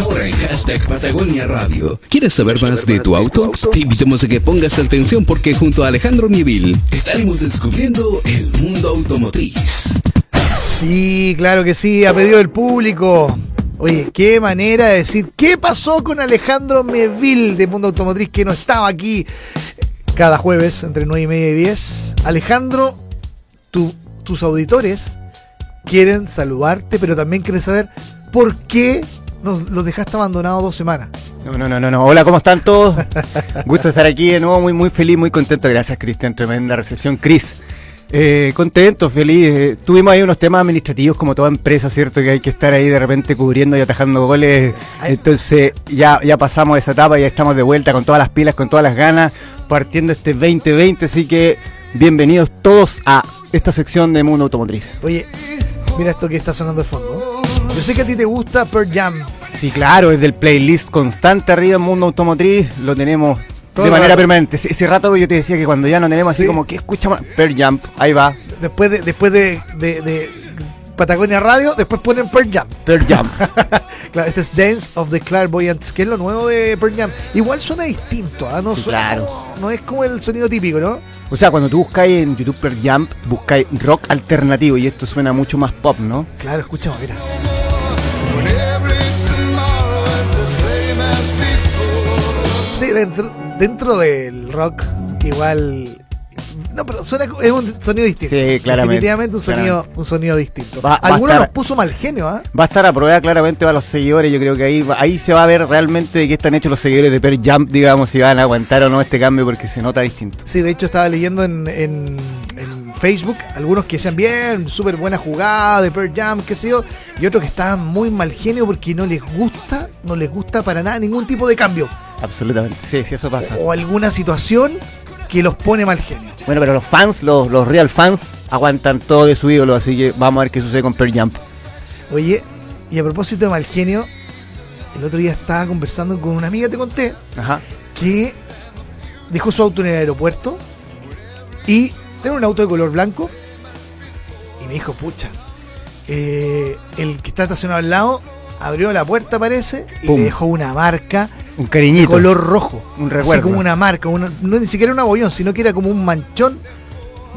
Ahora en hashtag Patagonia Radio. ¿Quieres saber más de tu auto? Te invitamos a que pongas atención porque junto a Alejandro Mieville estaremos descubriendo el mundo automotriz. Sí, claro que sí, a pedido del público. Oye, qué manera de decir qué pasó con Alejandro Mieville de Mundo Automotriz que no estaba aquí cada jueves entre 9 y media y 10. Alejandro, tus auditores quieren saludarte, pero también quieren saber por qué nos los dejaste abandonados dos semanas. No, no, no, no, Hola, ¿cómo están todos? Gusto estar aquí de nuevo, muy, muy feliz, muy contento. Gracias, Cristian. Tremenda recepción. Cris, eh, contento, feliz. Eh, tuvimos ahí unos temas administrativos como toda empresa, ¿cierto? Que hay que estar ahí de repente cubriendo y atajando goles. Entonces ya, ya pasamos esa etapa, ya estamos de vuelta con todas las pilas, con todas las ganas, partiendo este 2020. Así que bienvenidos todos a esta sección de Mundo Automotriz. Oye, mira esto que está sonando de fondo. Yo sé que a ti te gusta Pearl Jam. Sí, claro, es del playlist constante arriba en Mundo Automotriz. Lo tenemos de manera permanente. Ese, rato yo te decía que cuando ya no tenemos así como que escuchamos Pearl Jam, ahí va. Después de, después de, de, Patagonia Radio, después ponen Pearl Jam. Pearl Jam. claro, este es Dance of the Clairvoyants, que es lo nuevo de Pearl Jam. Igual suena distinto, ¿ah? no, claro. no es como el sonido típico, ¿no? O sea, cuando tú buscáis en YouTube Pearl Jam, buscáis rock alternativo y esto suena mucho más pop, ¿no? Claro, escuchamos, mira. Dentro, dentro del rock, igual no, pero suena, es un sonido distinto. Sí, claramente. Definitivamente un sonido, un sonido distinto. Algunos nos puso mal genio, ¿ah? Va a estar a prueba claramente para los seguidores. Yo creo que ahí, ahí se va a ver realmente de qué están hechos los seguidores de Per Jump, digamos, si van a aguantar o no este cambio, porque se nota distinto. Sí, de hecho estaba leyendo en, en, Facebook algunos que decían bien, súper buena jugada de Per Jump, qué sé yo, y otros que estaban muy mal genio porque no les gusta, no les gusta para nada ningún tipo de cambio. Absolutamente, sí, sí, eso pasa. O alguna situación que los pone mal genio. Bueno, pero los fans, los, los real fans, aguantan todo de su ídolo, así que vamos a ver qué sucede con Pearl Jump. Oye, y a propósito de mal genio, el otro día estaba conversando con una amiga, te conté, que dejó su auto en el aeropuerto y tiene un auto de color blanco y me dijo, pucha, eh, el que está estacionado al lado abrió la puerta, parece, y le dejó una marca un cariñito. color rojo. Un recuerdo. Así como una marca. no ni siquiera un abollón, sino que era como un manchón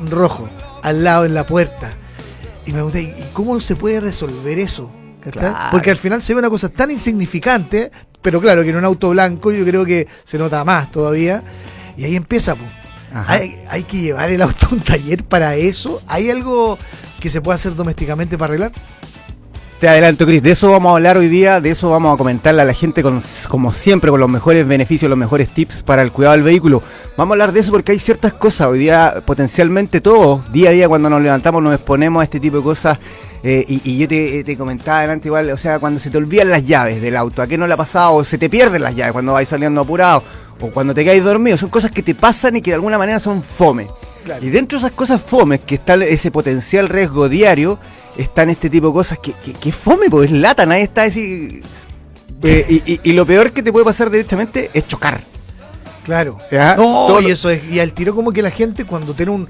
rojo al lado en la puerta. Y me pregunté, ¿y cómo se puede resolver eso? Porque al final se ve una cosa tan insignificante, pero claro que en un auto blanco yo creo que se nota más todavía. Y ahí empieza, pues. Hay, hay, que llevar el auto a un taller para eso. ¿Hay algo que se pueda hacer domésticamente para arreglar? Te adelanto, Cris, de eso vamos a hablar hoy día, de eso vamos a comentarle a la gente con, como siempre, con los mejores beneficios, los mejores tips para el cuidado del vehículo. Vamos a hablar de eso porque hay ciertas cosas, hoy día potencialmente todos, día a día cuando nos levantamos nos exponemos a este tipo de cosas. Eh, y, yo te, comentaba adelante igual, o sea, cuando se te olvidan las llaves del auto, ¿a qué no le ha pasado? O se te pierden las llaves cuando vais saliendo apurado, o cuando te caes dormido, son cosas que te pasan y que de alguna manera son fome. Y dentro de esas cosas fomes, que está ese potencial riesgo diario, están este tipo de cosas que, que, fome, pues lata, nadie está así. Eh, y, lo peor que te puede pasar directamente es chocar. Claro. No, y eso es, y al tiro como que la gente cuando tiene un,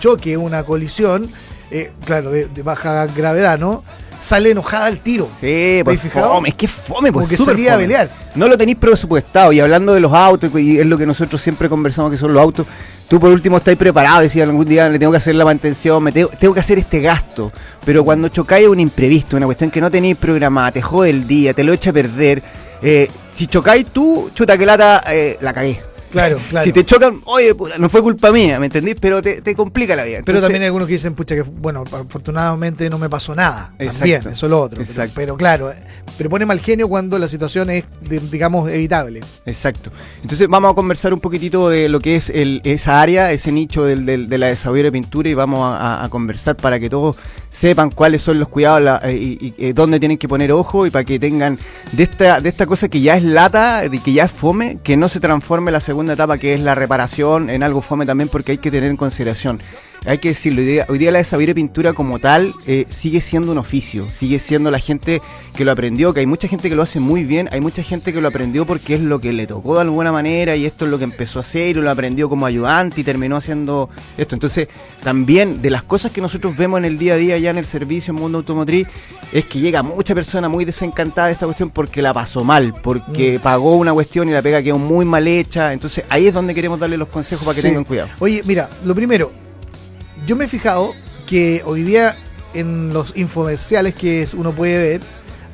choque, una colisión, eh, claro, de, baja gravedad, ¿no? Sale enojada al tiro. Sí, pues fome, es que fome, pues. Porque salía a pelear. No lo tenéis presupuestado. Y hablando de los autos, y es lo que nosotros siempre conversamos que son los autos, Tú por último estás preparado, decía algún día le tengo que hacer la mantención, me tengo, que hacer este gasto. Pero cuando chocáis un imprevisto, una cuestión que no tenéis programada, te jode el día, te lo echa a perder. Eh, si chocáis tú, chuta que lata, eh, la cagué. Claro, claro. Si te chocan, oye, no fue culpa mía, ¿me entendís? Pero te, complica la vida. pero también hay algunos que dicen, pucha, que bueno, afortunadamente no me pasó nada. Exacto. eso es lo otro. Exacto. Pero, claro, pero pone mal genio cuando la situación es, digamos, evitable. Exacto. Entonces vamos a conversar un poquitito de lo que es el, esa área, ese nicho del, de la desarrollo de pintura y vamos a, conversar para que todos sepan cuáles son los cuidados eh, y, eh, dónde tienen que poner ojo y para que tengan de esta, de esta cosa que ya es lata, de que ya es fome, que no se transforme la segunda etapa que es la reparación en algo fome también porque hay que tener en consideración hay que decirlo, hoy día, hoy día la de pintura como tal eh, sigue siendo un oficio, sigue siendo la gente que lo aprendió, que hay mucha gente que lo hace muy bien, hay mucha gente que lo aprendió porque es lo que le tocó de alguna manera y esto es lo que empezó a hacer y lo aprendió como ayudante y terminó haciendo esto. Entonces, también de las cosas que nosotros vemos en el día a día ya en el servicio, en mundo automotriz, es que llega mucha persona muy desencantada de esta cuestión porque la pasó mal, porque mm. pagó una cuestión y la pega quedó muy mal hecha. Entonces, ahí es donde queremos darle los consejos para que tengan cuidado. Oye, mira, lo primero, yo me he fijado que hoy día en los infomerciales que uno puede ver,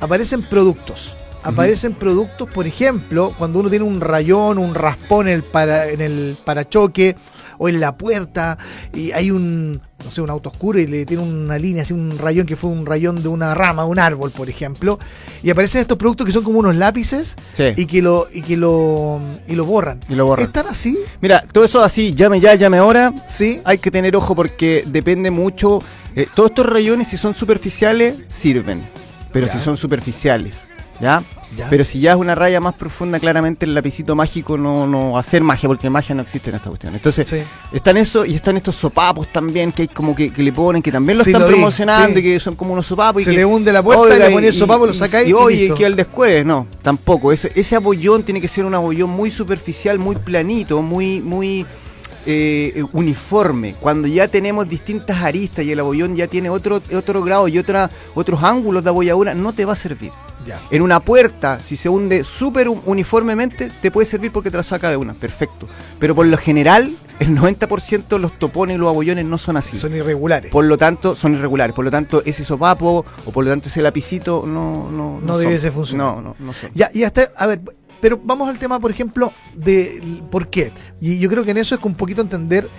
aparecen productos. Aparecen productos, por ejemplo, cuando uno tiene un rayón, un raspón en el, para, en el parachoque o en la puerta y hay un, no sé, un auto oscuro y le tiene una línea, así un rayón que fue un rayón de una rama, un árbol, por ejemplo, y aparecen estos productos que son como unos lápices y que lo y que lo y lo borran. Y lo borran. ¿Están así? Mira, todo eso así, llame ya, llame ahora. Sí. Hay que tener ojo porque depende mucho. Eh, todos estos rayones, si son superficiales, sirven. Pero si son superficiales ¿ya? Pero si ya es una raya más profunda, claramente el lapicito mágico no, no va a ser magia, porque magia no existe en esta cuestión. Entonces, están eso y están estos sopapos también que hay como que, le ponen, que también lo están promocionando, y que son como unos sopapos. Se y le hunde la puerta y le pone el sopapo, lo saca ahí. Y, oye, que el después, no, tampoco. Ese, ese abollón tiene que ser un abollón muy superficial, muy planito, muy, muy. Eh, uniforme, cuando ya tenemos distintas aristas y el abollón ya tiene otro, otro grado y otra, otros ángulos de abolladura, no te va a servir. En una puerta, si se hunde súper uniformemente, te puede servir porque te la saca de una, perfecto. Pero por lo general, el 90% los topones y los abollones no son así. Son irregulares. Por lo tanto, son irregulares. Por lo tanto, ese sopapo o por lo tanto ese lapicito no no no, debe ser funcionar. No, no, no son. Ya, y hasta, a ver, pero vamos al tema, por ejemplo, de por qué. Y yo creo que en eso es que un poquito entender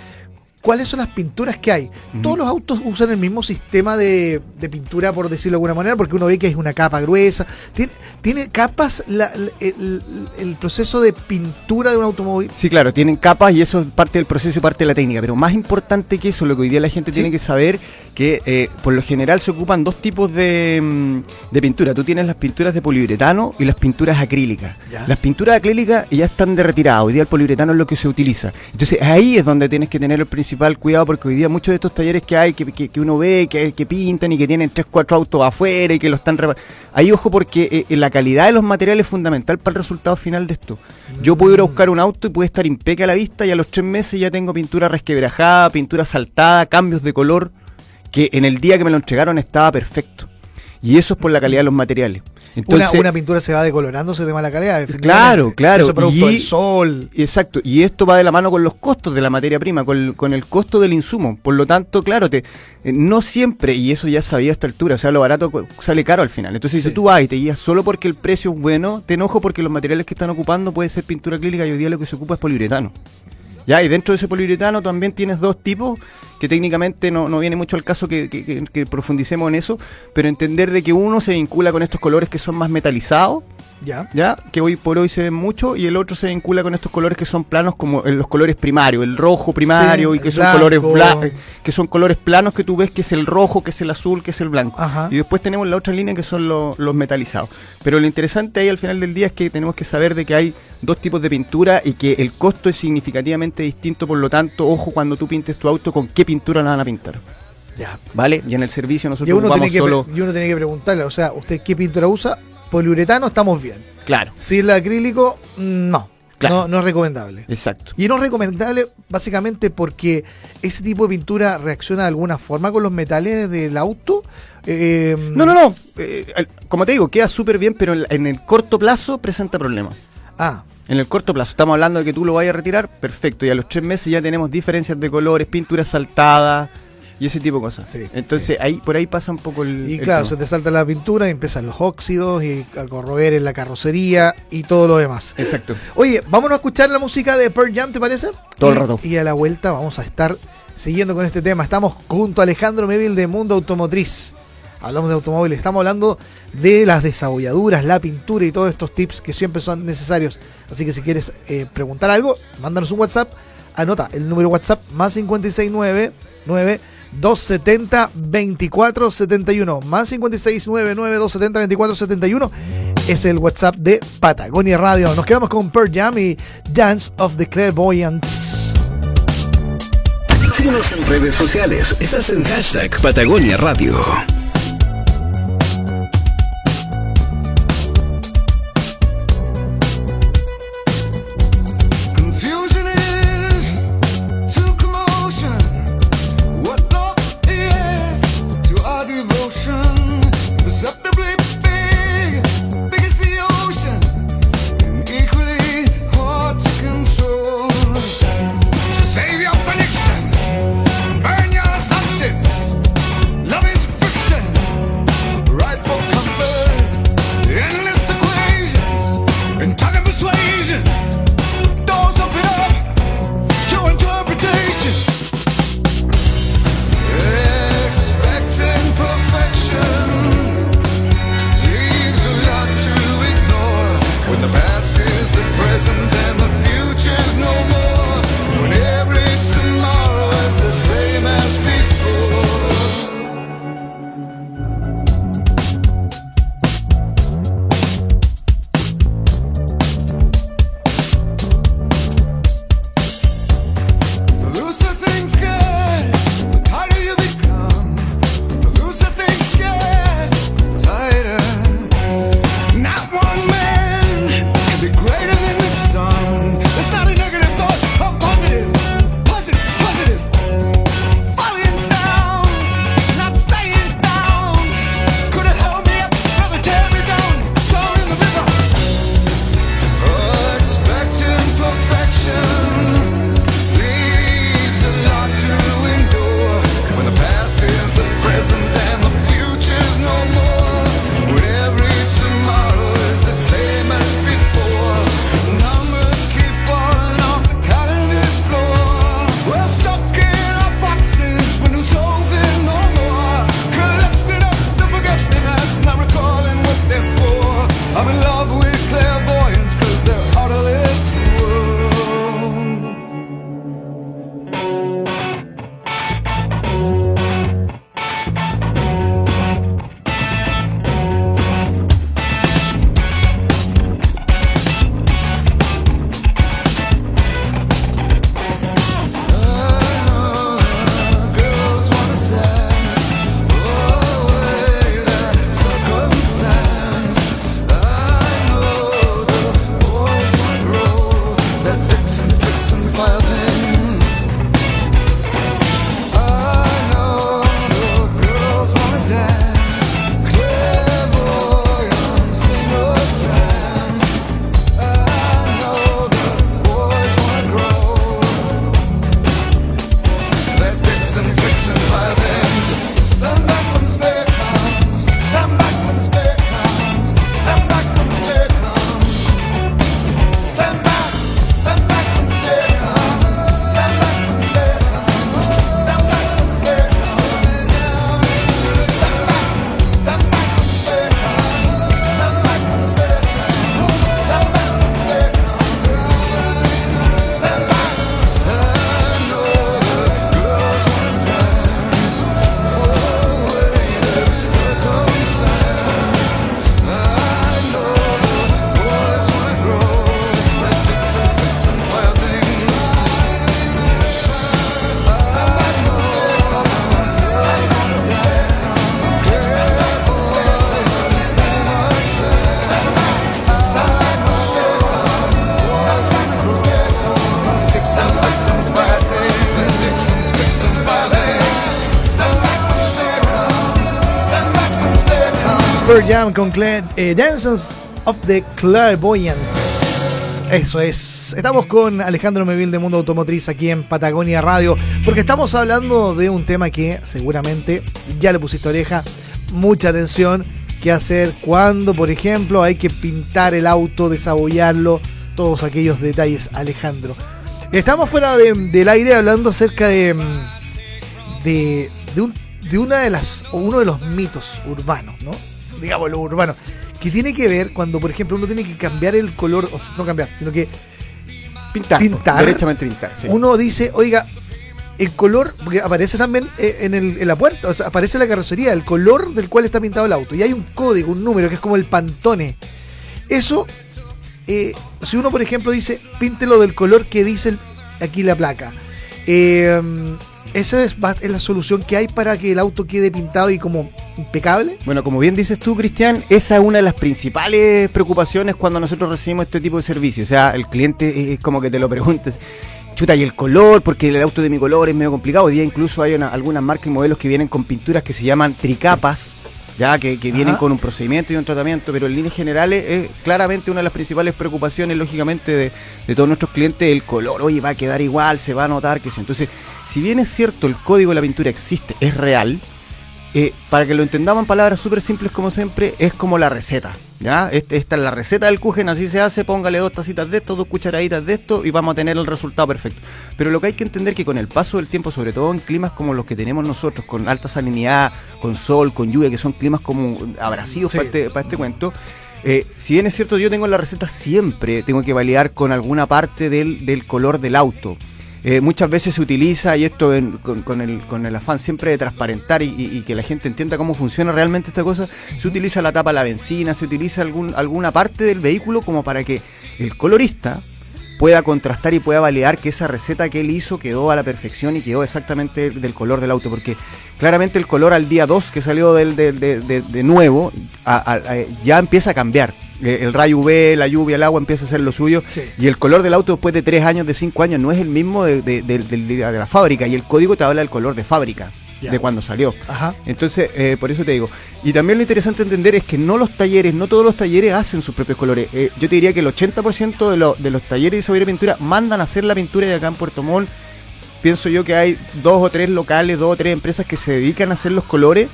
cuáles son las pinturas que hay. Todos los autos usan el mismo sistema de, pintura, por decirlo de alguna manera, porque uno ve que es una capa gruesa. Tiene, tiene capas el, proceso de pintura de un automóvil. Sí, claro, tienen capas y eso es parte del proceso y parte de la técnica. Pero más importante que eso, lo que hoy día la gente tiene que saber, que eh, por lo general se ocupan dos tipos de, mm, de, pintura. Tú tienes las pinturas de poliuretano y las pinturas acrílicas. Las pinturas acrílicas ya están de retirada. Hoy día el poliuretano es lo que se utiliza. Entonces ahí es donde tienes que tener el principio cuidado porque hoy día muchos de estos talleres que hay, que, uno ve, que, que, pintan y que tienen 3, 4 autos afuera y que lo están... Ahí ojo porque eh, la calidad de los materiales es fundamental para el resultado final de esto. Yo puedo ir a buscar un auto y puede estar impecable a la vista y a los tres meses ya tengo pintura resquebrajada, pintura saltada, cambios de color, que en el día que me lo entregaron estaba perfecto. Y eso es por la calidad de los materiales una, pintura se va decolorándose de mala calidad. Claro, claro. Eso producto del sol. Exacto. Y esto va de la mano con los costos de la materia prima, con, el costo del insumo. Por lo tanto, claro, te, eh, no siempre, y eso ya sabía a esta altura, o sea, lo barato sale caro al final. Entonces, si tú vas y te guías solo porque el precio es bueno, te enojo porque los materiales que están ocupando puede ser pintura clínica y hoy día lo que se ocupa es poliuretano. Ya, y dentro de ese poliuretano también tienes dos tipos que técnicamente no, no viene mucho al caso que, que, profundicemos en eso, pero entender de que uno se vincula con estos colores que son más metalizados ya. ya. Que hoy por hoy se ven mucho y el otro se vincula con estos colores que son planos como los colores primarios, el rojo primario y que son colores que son colores planos que tú ves que es el rojo, que es el azul, que es el blanco. Y después tenemos la otra línea que son los metalizados. Pero lo interesante ahí al final del día es que tenemos que saber de que hay dos tipos de pintura y que el costo es significativamente distinto, por lo tanto, ojo cuando tú pintes tu auto con qué pintura la van a pintar. Ya. ¿Vale? Y en el servicio nosotros y tiene que, solo... Y uno tiene que preguntarle, o sea, ¿usted qué pintura usa? Poliuretano estamos bien. Claro. Si el acrílico, no. No, no es recomendable. Exacto. Y no es recomendable básicamente porque ese tipo de pintura reacciona de alguna forma con los metales del auto. Eh, no, no, no. Eh, como te digo, queda súper bien, pero en el corto plazo presenta problemas. Ah. En el corto plazo, estamos hablando de que tú lo vayas a retirar, perfecto. Y a los tres meses ya tenemos diferencias de colores, pintura saltada, y ese tipo de cosas. Entonces ahí por ahí pasa un poco el. Y claro, se te salta la pintura y empiezan los óxidos y a corroer en la carrocería y todo lo demás. Exacto. Oye, vámonos a escuchar la música de Pearl Jam, ¿te parece? Todo el rato. Y a la vuelta vamos a estar siguiendo con este tema. Estamos junto a Alejandro Mevil de Mundo Automotriz. Hablamos de automóviles, estamos hablando de las desabolladuras, la pintura y todos estos tips que siempre son necesarios. Así que si quieres eh, preguntar algo, mándanos un WhatsApp. Anota el número WhatsApp más 569 270 2471 más 5699 270 2471 es el WhatsApp de Patagonia Radio. Nos quedamos con Pearl Jam y Dance of the Clairvoyants. Síguenos en redes sociales. Estás en hashtag Patagonia Radio. Jam con eh, Dances of the Clairvoyants. Eso es. Estamos con Alejandro Mevil de Mundo Automotriz aquí en Patagonia Radio, porque estamos hablando de un tema que seguramente ya le pusiste oreja, mucha atención, qué hacer cuando, por ejemplo, hay que pintar el auto, desabollarlo, todos aquellos detalles, Alejandro. Estamos fuera del aire hablando acerca de, de, de una de las, uno de los mitos urbanos, ¿no? Digamos, lo urbano, que tiene que ver cuando, por ejemplo, uno tiene que cambiar el color, o no cambiar, sino que pintar, pintar derechamente pintar. Uno dice, oiga, el color, porque aparece también eh, en, el, en la puerta, o sea, aparece la carrocería, el color del cual está pintado el auto. Y hay un código, un número, que es como el pantone. Eso, eh, si uno, por ejemplo, dice, píntelo del color que dice aquí la placa. Eh, ¿Esa es, es la solución que hay para que el auto quede pintado y como impecable? Bueno, como bien dices tú, Cristian, esa es una de las principales preocupaciones cuando nosotros recibimos este tipo de servicios. O sea, el cliente es como que te lo preguntes. Chuta, y el color, porque el auto de mi color es medio complicado. Hoy día incluso hay una- algunas marcas y modelos que vienen con pinturas que se llaman tricapas, ya que, que vienen con un procedimiento y un tratamiento, pero en líneas generales es claramente una de las principales preocupaciones, lógicamente, de, de todos nuestros clientes, el color, oye, va a quedar igual, se va a notar que sí. Entonces, si bien es cierto, el código de la pintura existe, es real, eh, para que lo entendamos en palabras súper simples como siempre, es como la receta. ¿Ya? Este- Esta es la receta del Kuchen, así se hace, póngale dos tacitas de esto, dos cucharaditas de esto y vamos a tener el resultado perfecto. Pero lo que hay que entender es que con el paso del tiempo, sobre todo en climas como los que tenemos nosotros, con alta salinidad, con sol, con lluvia, que son climas como abrasivos Sí. para, este, para este cuento, eh, si bien es cierto, yo tengo la receta siempre, tengo que validar con alguna parte del, del color del auto. Eh, muchas veces se utiliza, y esto en- con, con el, con el afán siempre de transparentar y, y- que la gente entienda cómo funciona realmente esta cosa, se utiliza la tapa de la benzina, se utiliza algún, alguna parte del vehículo como para que el colorista pueda contrastar y pueda validar que esa receta que él hizo quedó a la perfección y quedó exactamente del color del auto, porque claramente el color al día 2 que salió del, de, nuevo a- ya empieza a cambiar. Eh, El rayo UV, la lluvia, el agua empieza a hacer lo suyo Sí. y el color del auto después de 3 años, de 5 años, no es el mismo de, de- de- la fábrica y el código te habla del color de fábrica, de cuando salió. Ajá. Entonces, eh, por eso te digo. Y también lo interesante entender es que no los talleres, no todos los talleres hacen sus propios colores. Eh, yo te diría que el 80% de, lo- de los talleres de Sabor Pintura mandan a hacer la pintura y acá en Puerto Montt pienso yo que hay dos o tres locales, dos o tres empresas que se dedican a hacer los colores,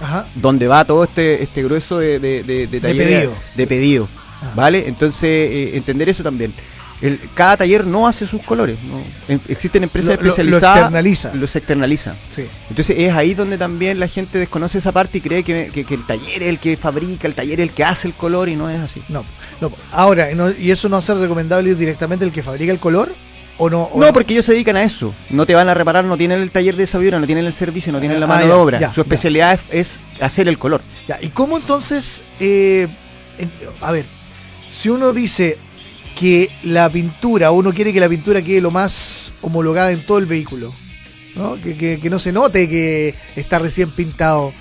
Ajá. donde va todo este, este grueso de, de, de, de talleres pedido. de pedido, Ah. ¿Vale? Entonces, eh, entender eso también. El, cada taller no hace sus colores. ¿no? En- existen empresas Lo- lo- lo especializadas. externaliza. Los externaliza. Sí. Entonces es ahí donde también la gente desconoce esa parte y cree que, que- que el taller es el que fabrica, el taller es el que hace el color y no es así. No, no. Ahora, no- ¿y eso no hace recomendable ir directamente el que fabrica el color? ¿O no? o No, porque ellos se dedican a eso. No te van a reparar, no tienen el taller de sabidora, no tienen el servicio, no tienen la Ah, mano ya, de obra. ya, Su especialidad es, es hacer el color. Ya, ¿Y cómo entonces, eh, en- a ver, si uno dice que la pintura, uno quiere que la pintura quede lo más homologada en todo el vehículo, ¿no? Que, que- que no se note que está recién pintado,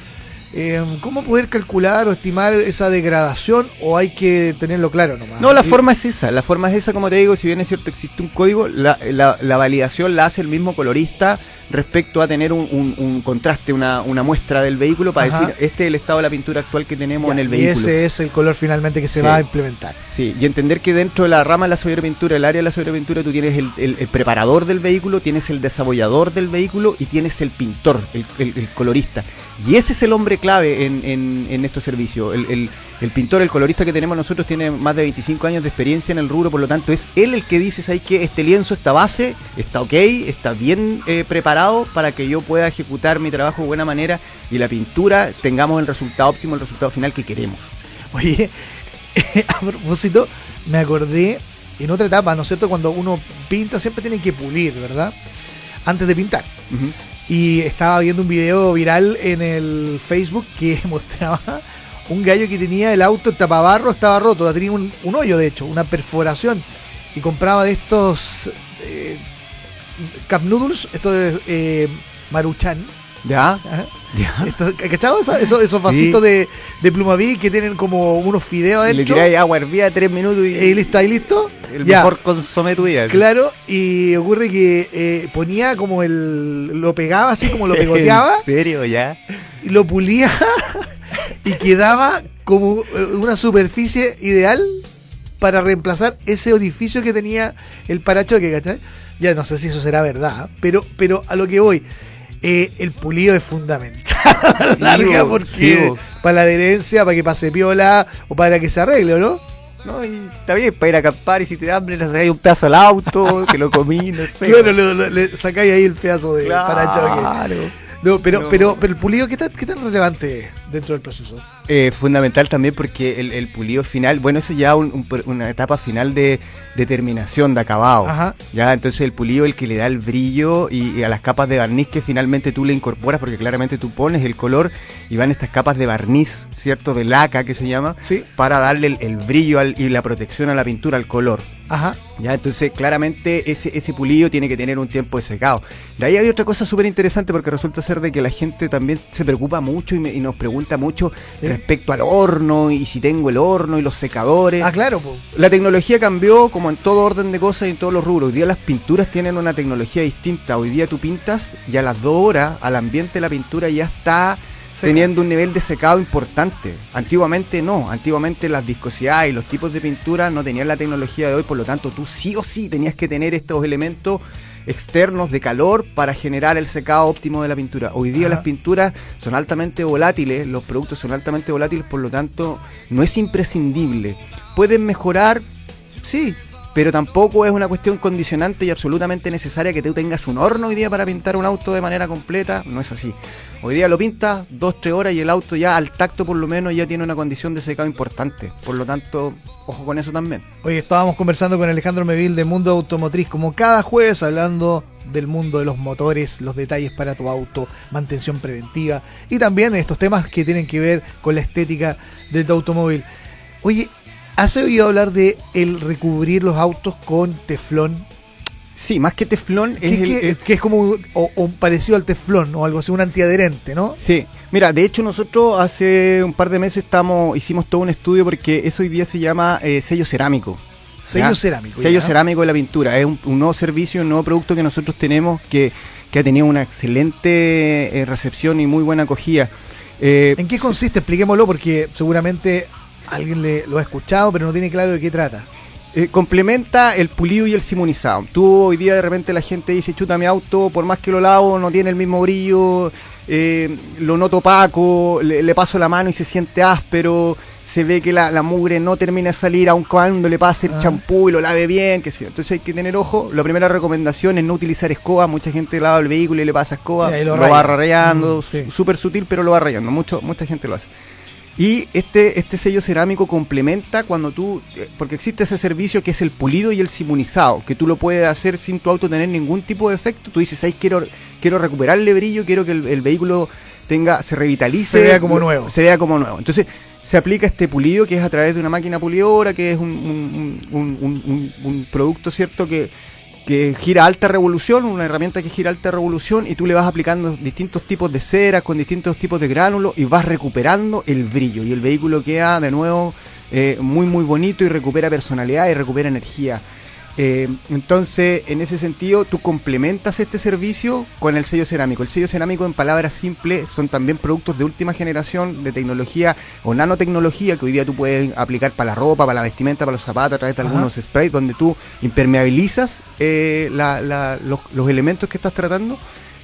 eh, ¿cómo poder calcular o estimar esa degradación o hay que tenerlo claro nomás? No, la Y- forma es esa. La forma es esa, como te digo, si bien es cierto existe un código, la, la- la validación la hace el mismo colorista respecto a tener un, un- un contraste, una, una muestra del vehículo para Ajá. decir, este es el estado de la pintura actual que tenemos Ya, en el y vehículo. ese es el color finalmente que se Sí. va a implementar. Sí, y entender que dentro de la rama de la sobrepintura, el área de la sobrepintura, tú tienes el, el- el preparador del vehículo, tienes el desabollador del vehículo y tienes el pintor, el, el- el colorista. Y ese es el hombre clave en, en- en estos servicios. El, el- el pintor, el colorista que tenemos nosotros tiene más de 25 años de experiencia en el rubro, por lo tanto es él el que dice, ¿sabes que Este lienzo, esta base, está ok, está bien eh, preparado para que yo pueda ejecutar mi trabajo de buena manera y la pintura tengamos el resultado óptimo, el resultado final que queremos. Oye, a propósito, me acordé en otra etapa, ¿no es cierto? Cuando uno pinta siempre tiene que pulir, ¿verdad? Antes de pintar. Y estaba viendo un video viral en el Facebook que mostraba un gallo que tenía el auto, el tapabarro estaba roto, tenía un, hoyo de hecho, una perforación. Y compraba de estos eh, Cup Noodles, estos eh, Maruchan. ¿Ya? ¿Ya? ¿Cachado? Esos, Sí. vasitos de, de Plumaví que tienen como unos fideos Le adentro. tiráis agua hervida tres minutos y Y listo, ahí listo. el Ya. mejor consomé tu vida. Claro, y ocurre que eh, ponía como el. Lo pegaba así como lo pegoteaba, ¿En serio, ya? y lo pulía y quedaba como eh, una superficie ideal para reemplazar ese orificio que tenía el parachoque, ¿cachai? Ya no sé si eso será verdad, pero, pero a lo que voy, eh, el pulido es fundamental. Sí, larga, porque sí, para la adherencia, para que pase piola o para que se arregle, ¿o ¿no? No, y está bien para ir a acampar y si te da hambre le sacáis un pedazo al auto, que lo comí, no sé. Claro, le, le- le sacáis ahí el pedazo de parachoque. Claro. No, pero, No. pero, pero el pulido, ¿qué tan, qué tan relevante es dentro del proceso? Eh, fundamental también porque el, el pulido final, bueno, eso ya un- un- una etapa final de, de terminación, de acabado. Ajá. Ya, entonces el pulido es el que le da el brillo y, y a las capas de barniz que finalmente tú le incorporas, porque claramente tú pones el color y van estas capas de barniz, ¿cierto? De laca que se llama, Sí. para darle el, el brillo al- y la protección a la pintura, al color. Ajá. Ya, entonces claramente ese, ese pulido tiene que tener un tiempo de secado. De ahí hay otra cosa súper interesante porque resulta ser de que la gente también se preocupa mucho y, me- y nos pregunta mucho Sí. respecto al horno y si tengo el horno y los secadores. Ah, claro, po. La tecnología cambió como en todo orden de cosas y en todos los rubros. Hoy día las pinturas tienen una tecnología distinta. Hoy día tú pintas y a las dos horas al ambiente de la pintura ya está Seca. teniendo un nivel de secado importante. Antiguamente no. Antiguamente las viscosidades y los tipos de pintura no tenían la tecnología de hoy. Por lo tanto tú sí o sí tenías que tener estos elementos externos de calor para generar el secado óptimo de la pintura. Hoy día Ajá. las pinturas son altamente volátiles, los productos son altamente volátiles, por lo tanto no es imprescindible. Pueden mejorar, sí, pero tampoco es una cuestión condicionante y absolutamente necesaria que tú tengas un horno hoy día para pintar un auto de manera completa, no es así. Hoy día lo pintas dos, tres horas y el auto ya al tacto por lo menos ya tiene una condición de secado importante. Por lo tanto, ojo con eso también. Hoy estábamos conversando con Alejandro Meville de Mundo Automotriz, como cada jueves, hablando del mundo de los motores, los detalles para tu auto, mantención preventiva y también estos temas que tienen que ver con la estética de tu automóvil. Oye, ¿has oído hablar de el recubrir los autos con teflón? Sí, más que teflón es Que, el- que- el- que es como un- o, o parecido al teflón o algo así, un antiadherente, ¿no? Sí, mira, de hecho nosotros hace un par de meses estamos, hicimos todo un estudio porque eso hoy día se llama eh, sello cerámico. Sello ¿ya? cerámico. Sello ya. cerámico de la pintura. Es un, un nuevo servicio, un nuevo producto que nosotros tenemos que, que ha tenido una excelente eh, recepción y muy buena acogida. Eh, ¿En qué consiste? Expliquémoslo porque seguramente alguien le, lo ha escuchado, pero no tiene claro de qué trata. Eh, complementa el pulido y el simonizado. Tú hoy día de repente la gente dice, chuta mi auto, por más que lo lavo, no tiene el mismo brillo, eh, lo noto opaco, le, le paso la mano y se siente áspero, se ve que la, la mugre no termina de salir aun cuando le pase el Ah. champú y lo lave bien, que sé yo. Entonces hay que tener ojo. La primera recomendación es no utilizar escoba. Mucha gente lava el vehículo y le pasa escoba, Y lo va rayando, Mm, sí. súper sutil, pero lo va rayando. Mucho, mucha gente lo hace. Y este, este sello cerámico complementa cuando tú, eh, porque existe ese servicio que es el pulido y el simonizado, que tú lo puedes hacer sin tu auto tener ningún tipo de efecto. Tú dices, ahí quiero, quiero recuperarle brillo, quiero que el, el vehículo tenga, se revitalice. Se vea como nuevo. Se vea como nuevo. Entonces, se aplica este pulido que es a través de una máquina pulidora, que es un- un- un producto, ¿cierto? Que, que gira alta revolución, una herramienta que gira alta revolución y tú le vas aplicando distintos tipos de ceras con distintos tipos de gránulos y vas recuperando el brillo y el vehículo queda de nuevo eh, muy muy bonito y recupera personalidad y recupera energía. Eh, entonces, en ese sentido, tú complementas este servicio con el sello cerámico. El sello cerámico, en palabras simples, son también productos de última generación de tecnología o nanotecnología que hoy día tú puedes aplicar para la ropa, para la vestimenta, para los zapatos, a través de Ajá. algunos sprays, donde tú impermeabilizas eh, la- la- los, los elementos que estás tratando.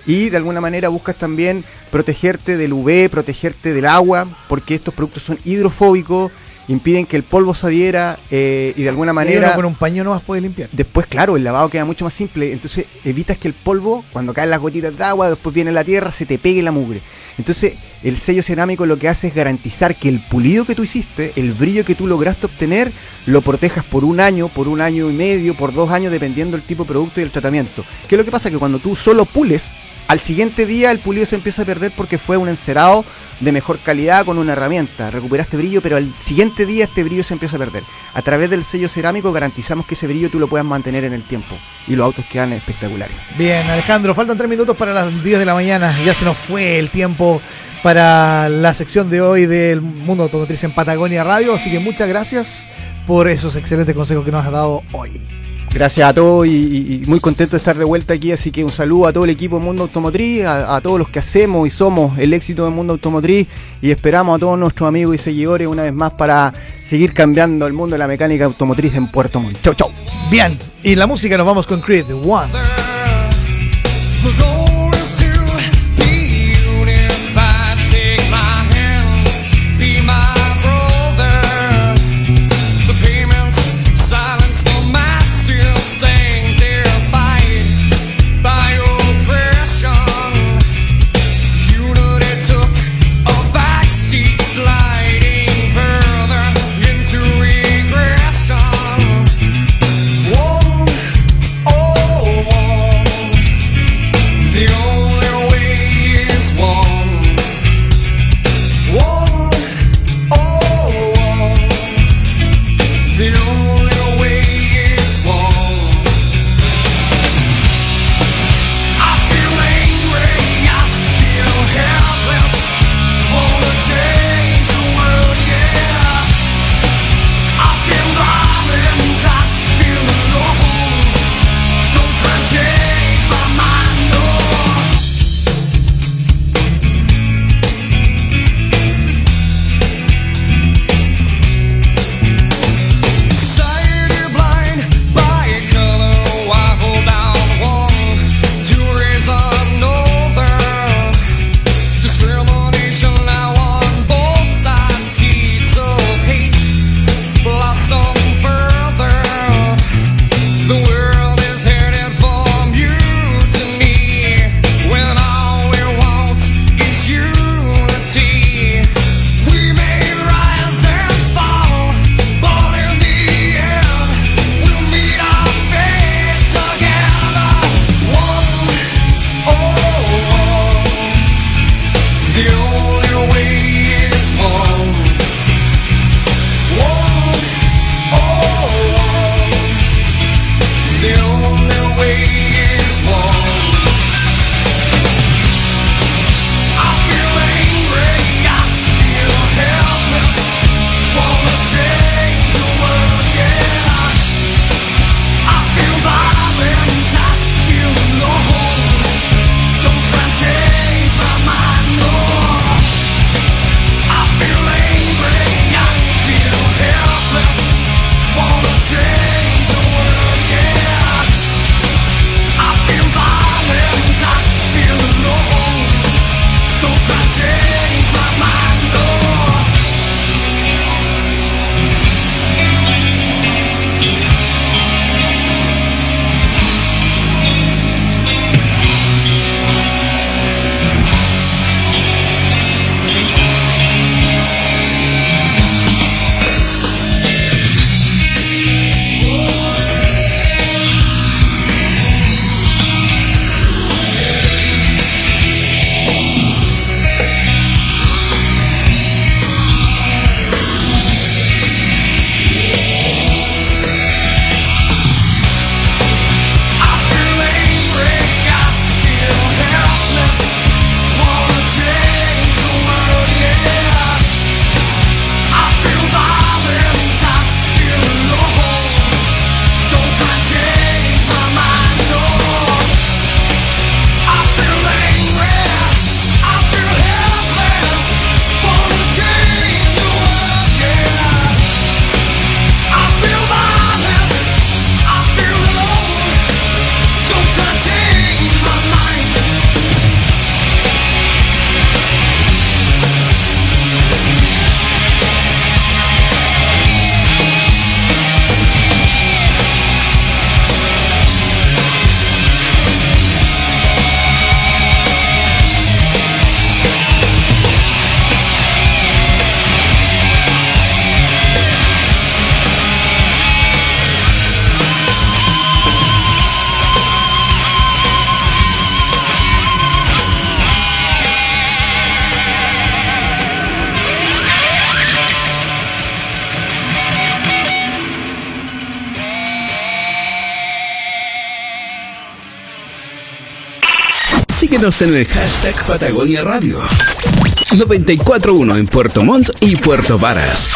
Y de alguna manera buscas también protegerte del UV, protegerte del agua, porque estos productos son hidrofóbicos, impiden que el polvo se adhiera eh, y de alguna manera... uno con un paño no más puede limpiar. Después, claro, el lavado queda mucho más simple. Entonces, evitas que el polvo, cuando caen las gotitas de agua, después viene la tierra, se te pegue la mugre. Entonces, el sello cerámico lo que hace es garantizar que el pulido que tú hiciste, el brillo que tú lograste obtener, lo protejas por un año, por un año y medio, por dos años, dependiendo del tipo de producto y el tratamiento. ¿Qué es lo que pasa? Que cuando tú solo pules, al siguiente día el pulido se empieza a perder porque fue un encerado de mejor calidad con una herramienta. Recuperaste brillo, pero al siguiente día este brillo se empieza a perder. A través del sello cerámico garantizamos que ese brillo tú lo puedas mantener en el tiempo. Y los autos quedan espectaculares. Bien, Alejandro, faltan tres minutos para las 10 de la mañana. Ya se nos fue el tiempo para la sección de hoy del Mundo Automotriz en Patagonia Radio. Así que muchas gracias por esos excelentes consejos que nos has dado hoy. Gracias a todos y, muy contento de estar de vuelta aquí, así que un saludo a todo el equipo de Mundo Automotriz, a, todos los que hacemos y somos el éxito del Mundo Automotriz y esperamos a todos nuestros amigos y seguidores una vez más para seguir cambiando el mundo de la mecánica automotriz en Puerto Montt. Chau, chau. Bien, y la música nos vamos con Creed One. En el hashtag Patagonia Radio. 941 en Puerto Montt y Puerto Varas.